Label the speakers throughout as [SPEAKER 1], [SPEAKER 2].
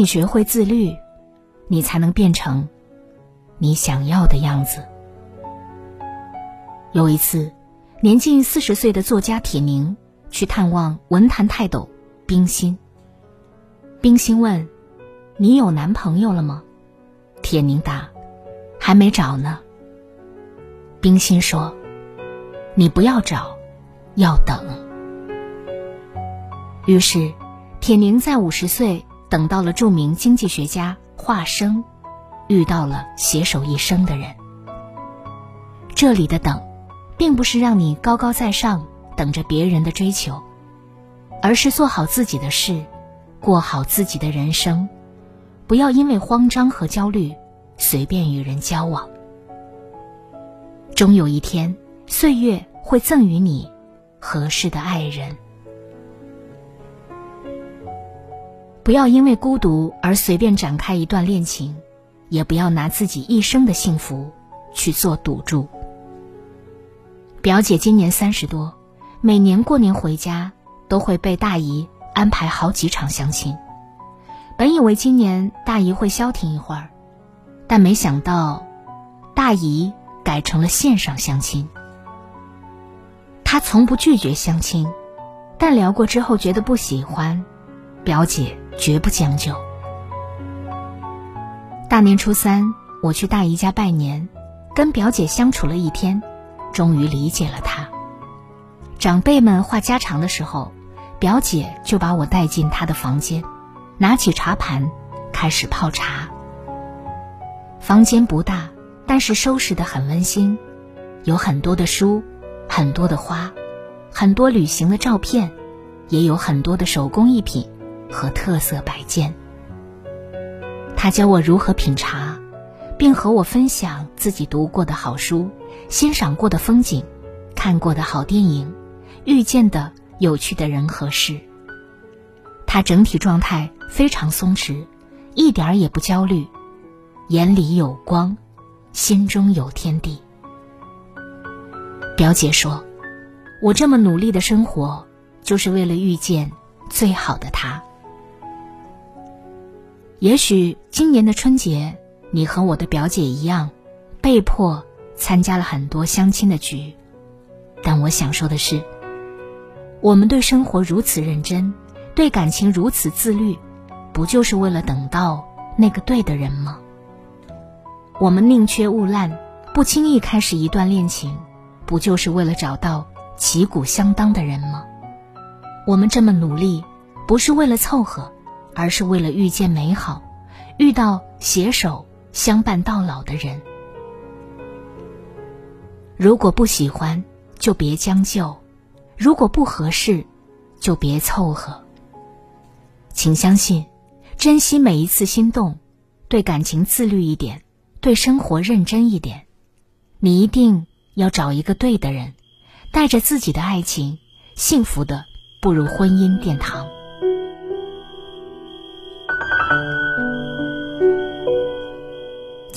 [SPEAKER 1] 你学会自律，你才能变成你想要的样子。有一次，年近四十岁的作家铁凝去探望文坛泰斗冰心。冰心问：“你有男朋友了吗？”铁凝答：“还没找呢。”冰心说：“你不要找，要等。”于是，铁凝在五十岁等到了著名经济学家华生，遇到了携手一生的人。这里的等。并不是让你高高在上，等着别人的追求，而是做好自己的事，过好自己的人生，不要因为慌张和焦虑，随便与人交往。终有一天，岁月会赠予你合适的爱人。不要因为孤独而随便展开一段恋情，也不要拿自己一生的幸福去做赌注。表姐今年三十多，每年过年回家都会被大姨安排好几场相亲。本以为今年大姨会消停一会儿，但没想到，大姨改成了线上相亲。她从不拒绝相亲，但聊过之后觉得不喜欢，表姐绝不将就。大年初三，我去大姨家拜年，跟表姐相处了一天。终于理解了她。长辈们话家常的时候，表姐就把我带进她的房间，拿起茶盘，开始泡茶。房间不大，但是收拾的很温馨，有很多的书，很多的花，很多旅行的照片，也有很多的手工艺品和特色摆件。他教我如何品茶，并和我分享自己读过的好书。欣赏过的风景，看过的好电影，遇见的有趣的人和事。他整体状态非常松弛，一点儿也不焦虑，眼里有光，心中有天地。表姐说：“我这么努力的生活，就是为了遇见最好的他。”也许今年的春节，你和我的表姐一样，被迫。参加了很多相亲的局，但我想说的是，我们对生活如此认真，对感情如此自律，不就是为了等到那个对的人吗？我们宁缺毋滥，不轻易开始一段恋情，不就是为了找到旗鼓相当的人吗？我们这么努力，不是为了凑合，而是为了遇见美好，遇到携手相伴到老的人。如果不喜欢，就别将就；如果不合适，就别凑合。请相信，珍惜每一次心动，对感情自律一点，对生活认真一点。你一定要找一个对的人，带着自己的爱情，幸福的步入婚姻殿堂。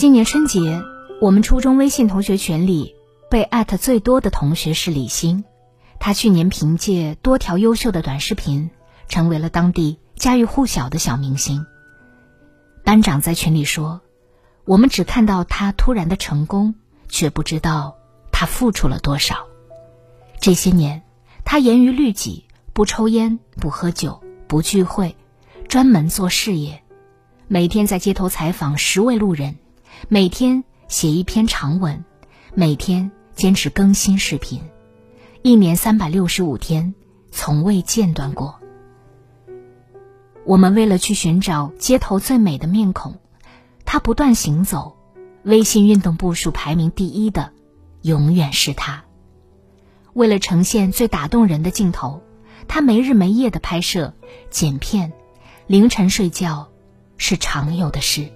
[SPEAKER 1] 今年春节，我们初中微信同学群里。被艾特最多的同学是李欣，他去年凭借多条优秀的短视频，成为了当地家喻户晓的小明星。班长在群里说：“我们只看到他突然的成功，却不知道他付出了多少。这些年，他严于律己，不抽烟，不喝酒，不聚会，专门做事业，每天在街头采访十位路人，每天写一篇长文，每天。”坚持更新视频，一年三百六十五天，从未间断过。我们为了去寻找街头最美的面孔，他不断行走。微信运动步数排名第一的，永远是他。为了呈现最打动人的镜头，他没日没夜的拍摄、剪片，凌晨睡觉是常有的事。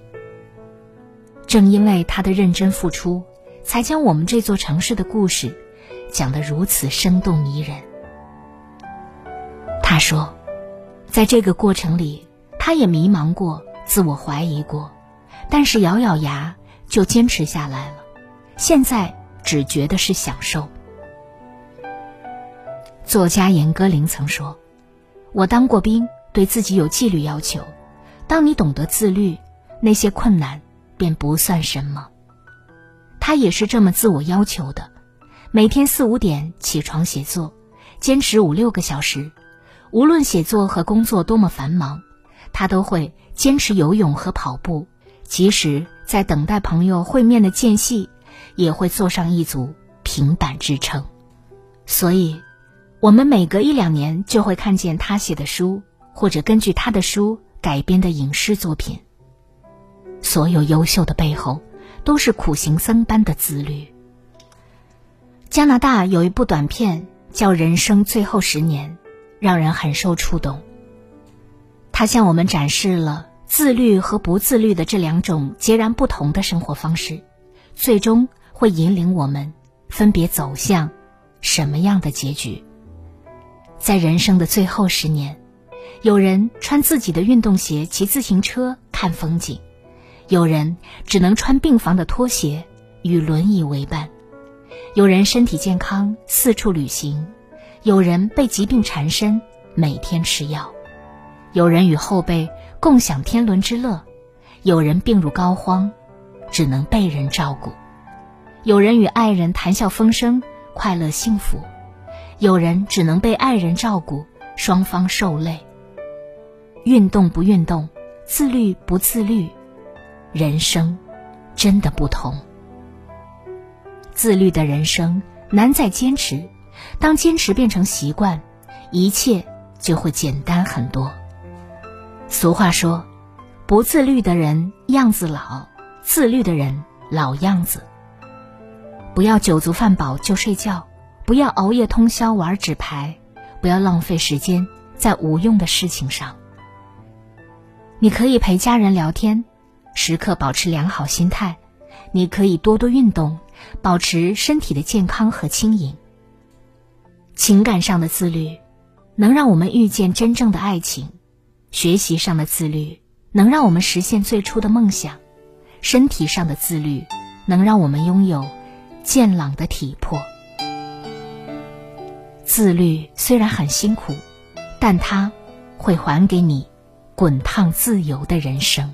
[SPEAKER 1] 正因为他的认真付出，才将我们这座城市的故事讲得如此生动迷人。他说，在这个过程里，他也迷茫过、自我怀疑过，但是咬咬牙就坚持下来了。现在只觉得是享受。作家严歌苓曾说：“我当过兵，对自己有纪律要求。当你懂得自律，那些困难。”便不算什么。他也是这么自我要求的，每天四五点起床写作，坚持五六个小时。无论写作和工作多么繁忙，他都会坚持游泳和跑步。即使在等待朋友会面的间隙，也会做上一组平板支撑。所以，我们每隔一两年就会看见他写的书，或者根据他的书改编的影视作品。所有优秀的背后，都是苦行僧般的自律。加拿大有一部短片叫《人生最后十年》，让人很受触动。它向我们展示了自律和不自律的这两种截然不同的生活方式，最终会引领我们分别走向什么样的结局。在人生的最后十年，有人穿自己的运动鞋骑自行车看风景。有人只能穿病房的拖鞋，与轮椅为伴；有人身体健康，四处旅行；有人被疾病缠身，每天吃药；有人与后辈共享天伦之乐；有人病入膏肓，只能被人照顾；有人与爱人谈笑风生，快乐幸福；有人只能被爱人照顾，双方受累。运动不运动，自律不自律。人生真的不同。自律的人生难在坚持，当坚持变成习惯，一切就会简单很多。俗话说：“不自律的人样子老，自律的人老样子。”不要酒足饭饱就睡觉，不要熬夜通宵玩纸牌，不要浪费时间在无用的事情上。你可以陪家人聊天。时刻保持良好心态，你可以多多运动，保持身体的健康和轻盈。情感上的自律，能让我们遇见真正的爱情；学习上的自律，能让我们实现最初的梦想；身体上的自律，能让我们拥有健朗的体魄。自律虽然很辛苦，但它会还给你滚烫自由的人生。